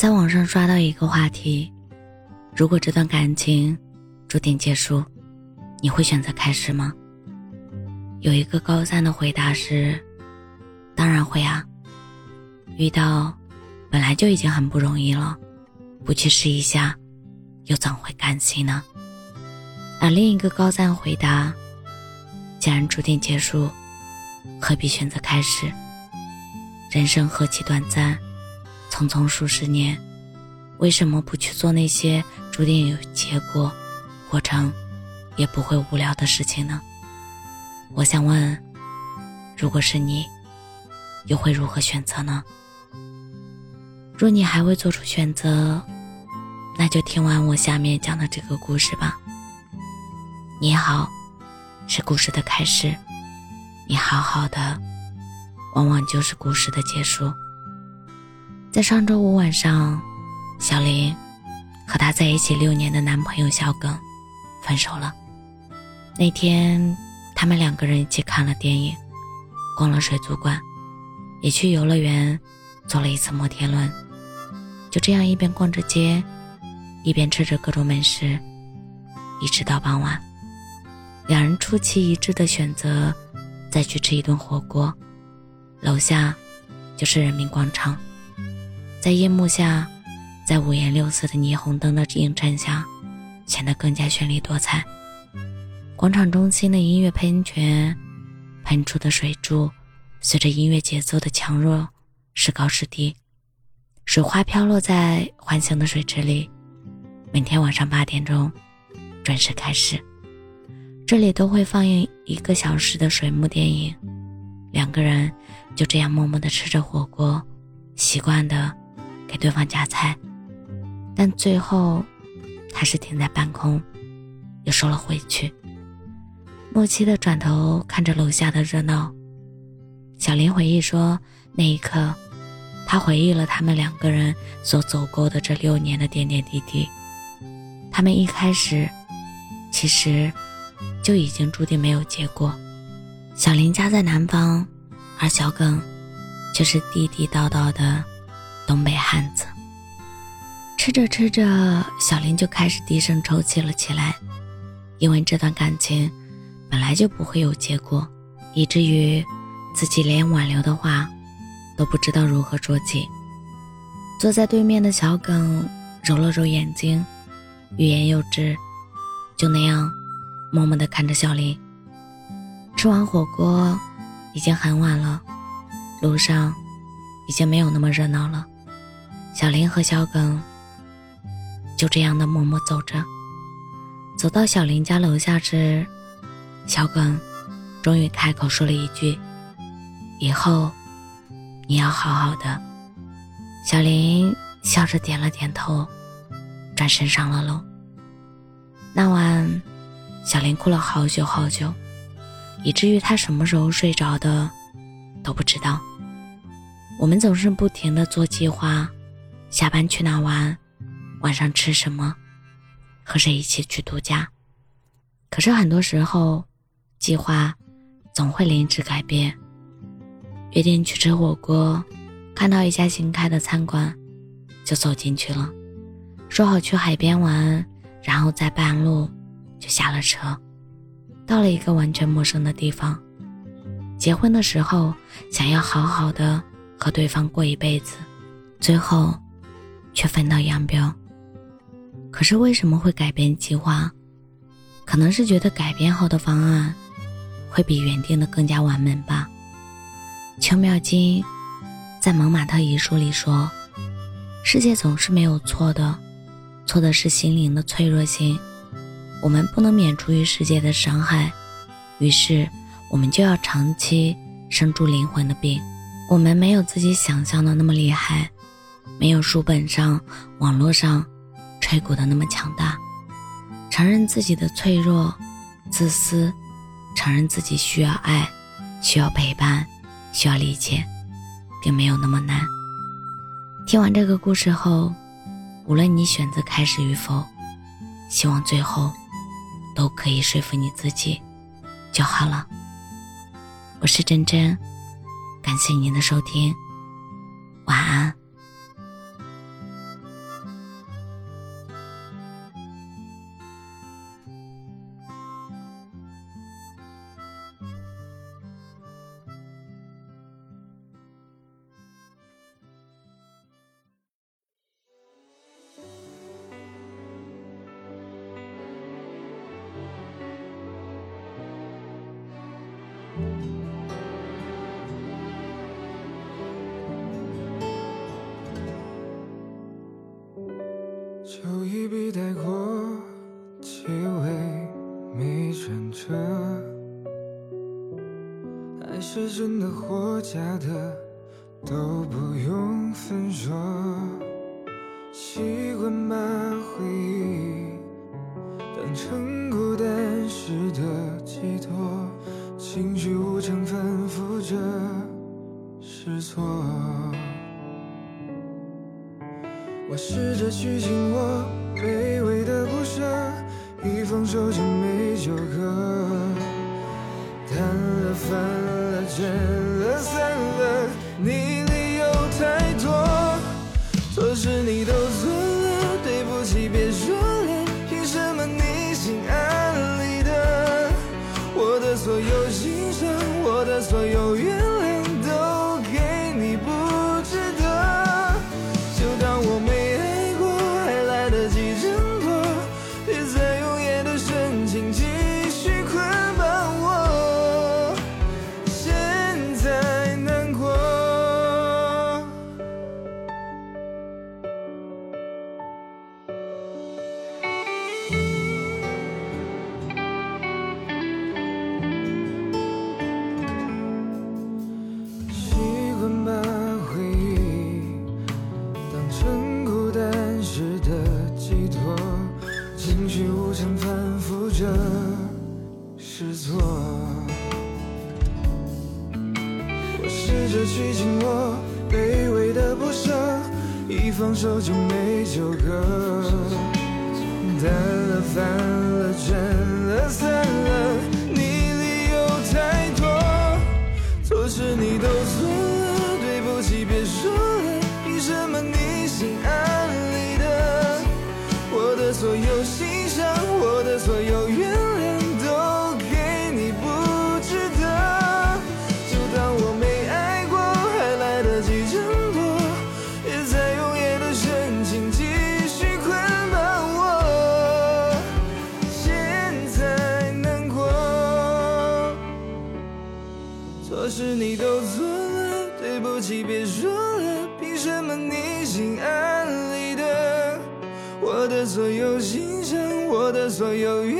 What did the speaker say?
在网上刷到一个话题：如果这段感情注定结束，你会选择开始吗？有一个高三的回答是：当然会啊。遇到本来就已经很不容易了，不去试一下，又怎会甘心呢？而另一个高三回答：既然注定结束，何必选择开始？人生何其短暂。匆匆数十年，为什么不去做那些注定有结果、过程也不会无聊的事情呢？我想问，如果是你，又会如何选择呢？若你还未做出选择，那就听完我下面讲的这个故事吧。你好，是故事的开始；你好好的，往往就是故事的结束。在上周五晚上，小林和她在一起六年的男朋友小耿分手了。那天，他们两个人一起看了电影，逛了水族馆，也去游乐园坐了一次摩天轮。就这样一边逛着街，一边吃着各种美食，一直到傍晚。两人出奇一致的选择再去吃一顿火锅，楼下就是人民广场。在夜幕下，在五颜六色的霓虹灯的映衬下，显得更加绚丽多彩。广场中心的音乐喷泉，喷出的水柱，随着音乐节奏的强弱，时高时低。水花飘落在环形的水池里。每天晚上八点钟，准时开始。这里都会放映一个小时的水幕电影。两个人就这样默默地吃着火锅，习惯的。给对方夹菜，但最后还是停在半空，又收了回去。默契的转头看着楼下的热闹。小林回忆说：“那一刻，他回忆了他们两个人所走过的这六年的点点滴滴。他们一开始，其实就已经注定没有结果。小林家在南方，而小耿却是地地道道的。”东北汉子，吃着吃着，小林就开始低声抽泣了起来，因为这段感情本来就不会有结果，以至于自己连挽留的话都不知道如何说起。坐在对面的小耿揉了揉眼睛，欲言又止，就那样默默地看着小林。吃完火锅，已经很晚了，路上已经没有那么热闹了。小林和小耿就这样的默默走着，走到小林家楼下时，小耿终于开口说了一句：“以后你要好好的。”小林笑着点了点头，转身上了楼。那晚，小林哭了好久好久，以至于他什么时候睡着的都不知道。我们总是不停的做计划。下班去哪玩？晚上吃什么？和谁一起去度假？可是很多时候，计划总会临时改变。约定去吃火锅，看到一家新开的餐馆，就走进去了。说好去海边玩，然后在半路就下了车，到了一个完全陌生的地方。结婚的时候，想要好好的和对方过一辈子，最后。却分道扬镳。可是为什么会改变计划？可能是觉得改变后的方案会比原定的更加完美吧。邱妙金在《蒙马特遗书》里说：“世界总是没有错的，错的是心灵的脆弱性。我们不能免除于世界的伤害，于是我们就要长期生住灵魂的病。我们没有自己想象的那么厉害。”没有书本上、网络上吹鼓的那么强大。承认自己的脆弱、自私，承认自己需要爱、需要陪伴、需要理解，并没有那么难。听完这个故事后，无论你选择开始与否，希望最后都可以说服你自己就好了。我是真真，感谢您的收听，晚安。就一笔带过结尾没转折爱是真的或假的都不用分说。习惯把回忆当成孤单时的寄托。情绪无常反复着失措。我试着去紧握卑微的不舍，一放手就没纠葛，淡了翻了真的是错，我试着去紧握卑微的不舍，一放手就没纠葛，有欣赏，我的所有原谅都给你不值得。就当我没爱过，还来得及挣脱，别再用眼的深情继续捆绑我。现在难过，错事你都做了，对不起，别说了，凭什么你心安？的所有欣赏，我的所有。